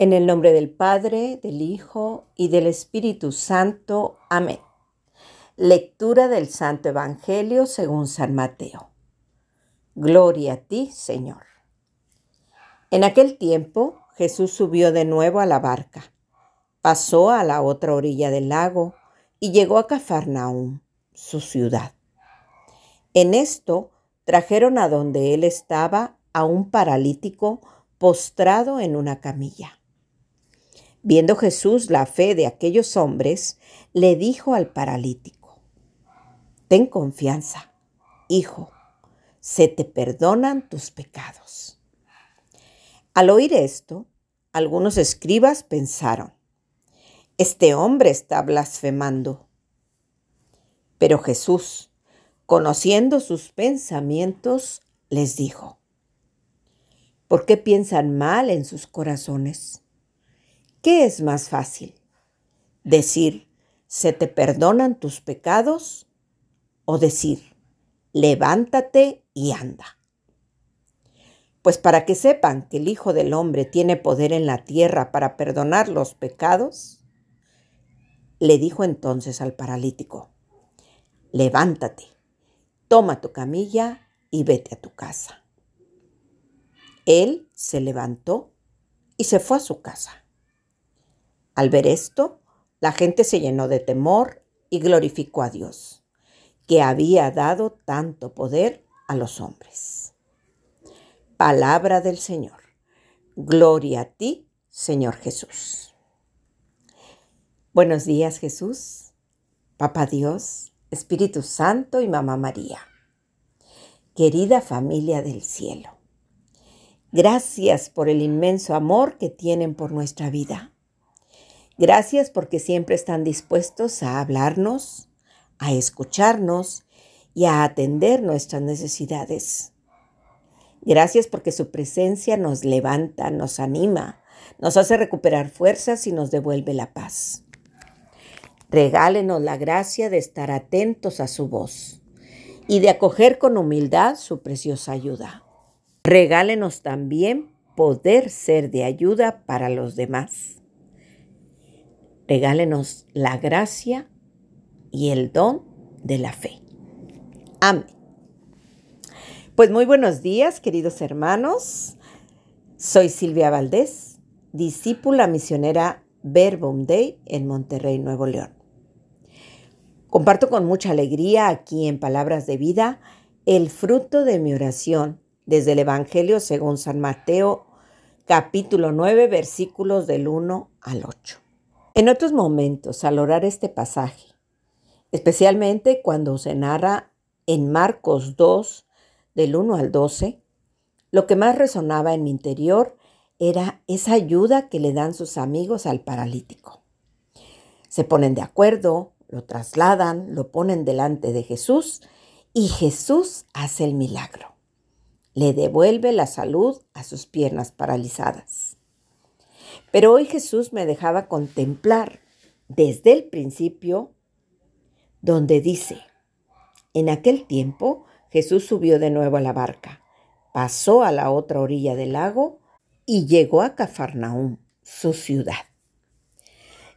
En el nombre del Padre, del Hijo y del Espíritu Santo. Amén. Lectura del Santo Evangelio según San Mateo. Gloria a ti, Señor. En aquel tiempo Jesús subió de nuevo a la barca, pasó a la otra orilla del lago y llegó a Cafarnaúm, su ciudad. En esto trajeron a donde él estaba a un paralítico postrado en una camilla. Viendo Jesús la fe de aquellos hombres, le dijo al paralítico, Ten confianza, hijo, se te perdonan tus pecados. Al oír esto, algunos escribas pensaron, Este hombre está blasfemando. Pero Jesús, conociendo sus pensamientos, les dijo, ¿por qué piensan mal en sus corazones? ¿Qué es más fácil? ¿Decir, se te perdonan tus pecados? ¿O decir, levántate y anda? Pues para que sepan que el Hijo del Hombre tiene poder en la tierra para perdonar los pecados, le dijo entonces al paralítico, levántate, toma tu camilla y vete a tu casa. Él se levantó y se fue a su casa. Al ver esto, la gente se llenó de temor y glorificó a Dios, que había dado tanto poder a los hombres. Palabra del Señor. Gloria a ti, Señor Jesús. Buenos días, Jesús, Papá Dios, Espíritu Santo y Mamá María. Querida familia del cielo, gracias por el inmenso amor que tienen por nuestra vida Gracias porque siempre están dispuestos a hablarnos, a escucharnos y a atender nuestras necesidades. Gracias porque su presencia nos levanta, nos anima, nos hace recuperar fuerzas y nos devuelve la paz. Regálenos la gracia de estar atentos a su voz y de acoger con humildad su preciosa ayuda. Regálenos también poder ser de ayuda para los demás regálenos la gracia y el don de la fe. Amén. Pues muy buenos días, queridos hermanos. Soy Silvia Valdés, discípula misionera Verbum Day en Monterrey, Nuevo León. Comparto con mucha alegría aquí en Palabras de Vida el fruto de mi oración desde el Evangelio según San Mateo, capítulo 9, versículos del 1 al 8. En otros momentos, al orar este pasaje, especialmente cuando se narra en Marcos 2, del 1 al 12, lo que más resonaba en mi interior era esa ayuda que le dan sus amigos al paralítico. Se ponen de acuerdo, lo trasladan, lo ponen delante de Jesús y Jesús hace el milagro. Le devuelve la salud a sus piernas paralizadas. Pero hoy Jesús me dejaba contemplar desde el principio donde dice, en aquel tiempo Jesús subió de nuevo a la barca, pasó a la otra orilla del lago y llegó a Cafarnaúm, su ciudad.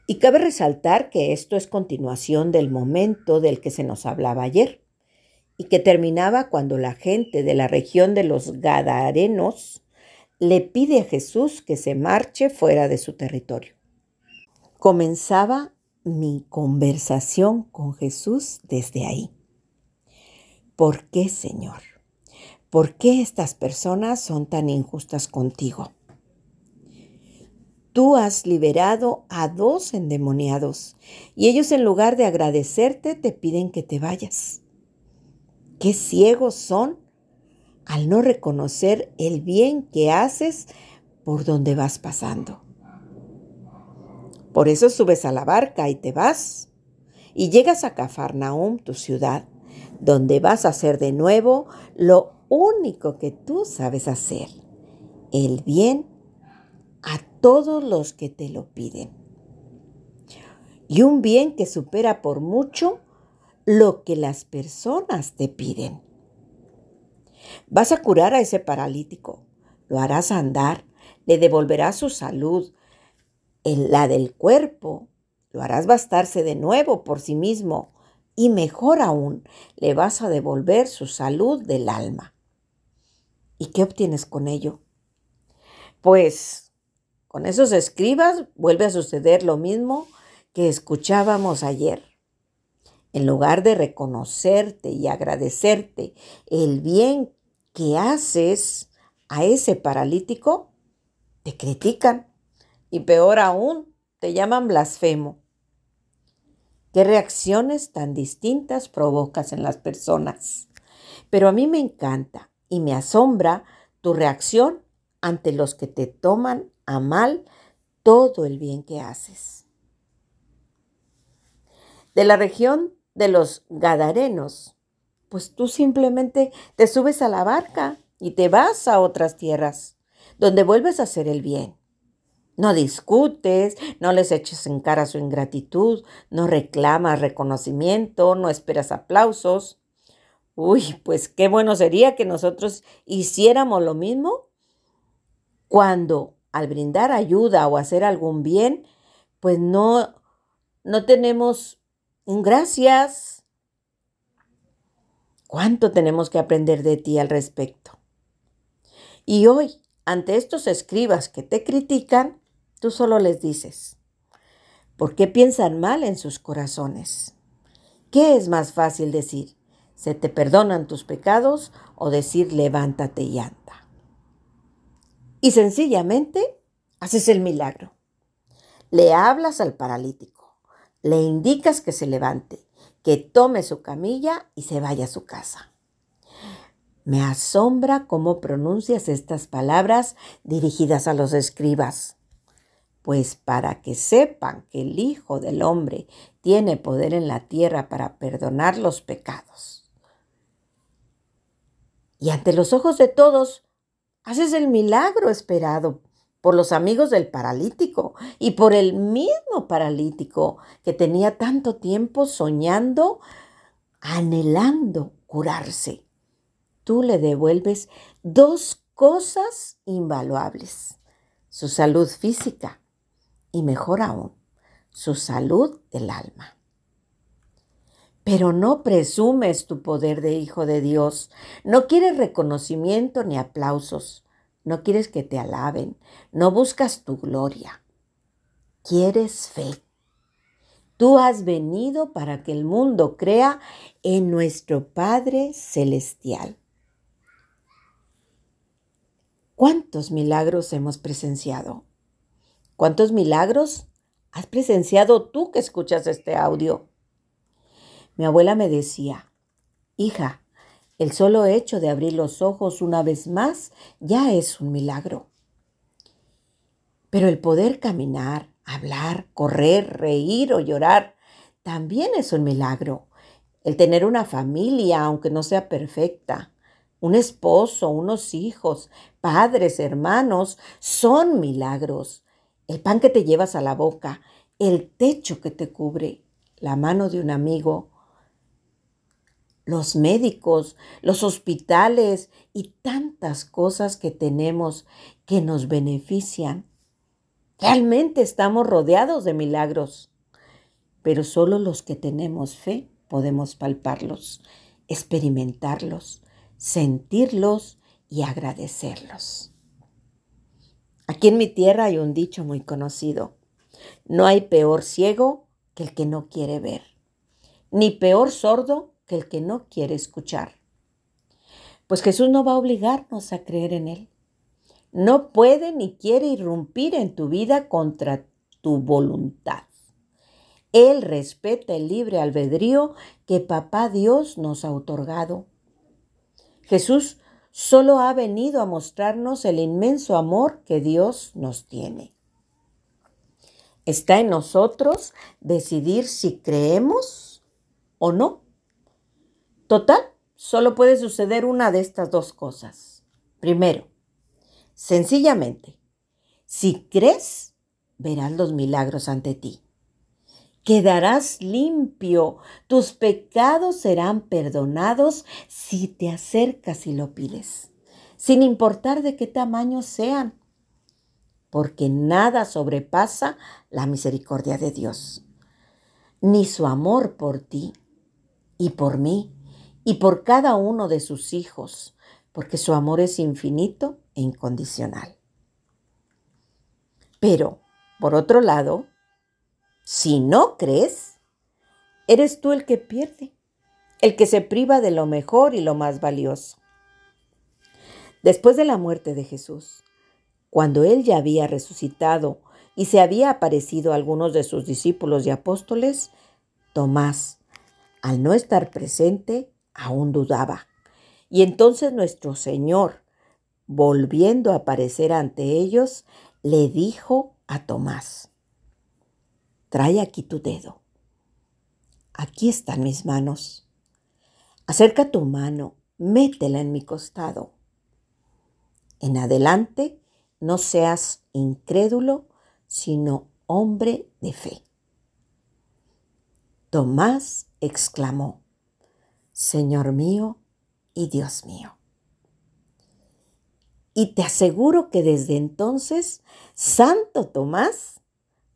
Y cabe resaltar que esto es continuación del momento del que se nos hablaba ayer y que terminaba cuando la gente de la región de los Gadarenos le pide a Jesús que se marche fuera de su territorio. Comenzaba mi conversación con Jesús desde ahí. ¿Por qué, Señor? ¿Por qué estas personas son tan injustas contigo? Tú has liberado a dos endemoniados y ellos en lugar de agradecerte te piden que te vayas. ¿Qué ciegos son al no reconocer el bien que haces por donde vas pasando. Por eso subes a la barca y te vas. Y llegas a Cafarnaum, tu ciudad, donde vas a hacer de nuevo lo único que tú sabes hacer, el bien a todos los que te lo piden. Y un bien que supera por mucho lo que las personas te piden. Vas a curar a ese paralítico, lo harás andar, le devolverás su salud, En la del cuerpo lo harás bastarse de nuevo por sí mismo y mejor aún, le vas a devolver su salud del alma. ¿Y qué obtienes con ello? Pues con esos escribas vuelve a suceder lo mismo que escuchábamos ayer. En lugar de reconocerte y agradecerte el bien que haces a ese paralítico, te critican y peor aún, te llaman blasfemo. ¿Qué reacciones tan distintas provocas en las personas? Pero a mí me encanta y me asombra tu reacción ante los que te toman a mal todo el bien que haces. De la región de los Gadarenos, pues tú simplemente te subes a la barca y te vas a otras tierras, donde vuelves a hacer el bien. No discutes, no les eches en cara su ingratitud, no reclamas reconocimiento, no esperas aplausos. Uy, pues qué bueno sería que nosotros hiciéramos lo mismo cuando al brindar ayuda o hacer algún bien, pues no, no tenemos un gracias. ¿Cuánto tenemos que aprender de ti al respecto? Y hoy, ante estos escribas que te critican, Tú solo les dices, ¿por qué piensan mal en sus corazones? ¿Qué es más fácil decir? ¿Se te perdonan tus pecados o decir levántate y anda? Y sencillamente haces el milagro. Le hablas al paralítico, le indicas que se levante, que tome su camilla y se vaya a su casa. Me asombra cómo pronuncias estas palabras dirigidas a los escribas pues para que sepan que el Hijo del Hombre tiene poder en la tierra para perdonar los pecados. Y ante los ojos de todos, haces el milagro esperado por los amigos del paralítico y por el mismo paralítico que tenía tanto tiempo soñando, anhelando curarse. Tú le devuelves dos cosas invaluables, su salud física y mejor aún, su salud del alma. Pero no presumes tu poder de hijo de Dios, no quieres reconocimiento ni aplausos, no quieres que te alaben, no buscas tu gloria, quieres fe. Tú has venido para que el mundo crea en nuestro Padre Celestial. ¿Cuántos milagros hemos presenciado? ¿Cuántos milagros has presenciado tú que escuchas este audio? Mi abuela me decía, hija, el solo hecho de abrir los ojos una vez más ya es un milagro. Pero el poder caminar, hablar, correr, reír o llorar también es un milagro. El tener una familia, aunque no sea perfecta, un esposo, unos hijos, padres, hermanos, son milagros el pan que te llevas a la boca, el techo que te cubre, la mano de un amigo, los médicos, los hospitales y tantas cosas que tenemos que nos benefician. Realmente estamos rodeados de milagros, pero solo los que tenemos fe podemos palparlos, experimentarlos, sentirlos y agradecerlos. Aquí en mi tierra hay un dicho muy conocido. No hay peor ciego que el que no quiere ver, ni peor sordo que el que no quiere escuchar. Pues Jesús no va a obligarnos a creer en Él. No puede ni quiere irrumpir en tu vida contra tu voluntad. Él respeta el libre albedrío que Papá Dios nos ha otorgado. Jesús solo ha venido a mostrarnos el inmenso amor que Dios nos tiene. Está en nosotros decidir si creemos o no. Total, solo puede suceder una de estas dos cosas. Primero, sencillamente, si crees, verás los milagros ante ti quedarás limpio, tus pecados serán perdonados si te acercas y lo pides, sin importar de qué tamaño sean. porque nada sobrepasa la misericordia de Dios, ni su amor por ti y por mí y por cada uno de sus hijos, porque su amor es infinito e incondicional. Pero, por otro lado, si no crees, eres tú el que pierde, el que se priva de lo mejor y lo más valioso. Después de la muerte de Jesús, cuando él ya había resucitado y se había aparecido a algunos de sus discípulos y apóstoles, Tomás, al no estar presente, aún dudaba. Y entonces nuestro Señor, volviendo a aparecer ante ellos, le dijo a Tomás, trae aquí tu dedo. Aquí están mis manos. Acerca tu mano, métela en mi costado. En adelante, no seas incrédulo, sino hombre de fe. Tomás exclamó, Señor mío y Dios mío. Y te aseguro que desde entonces Santo Tomás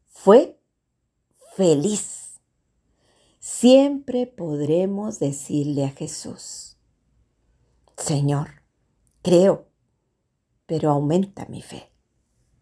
fue feliz. Siempre podremos decirle a Jesús, Señor, creo, pero aumenta mi fe.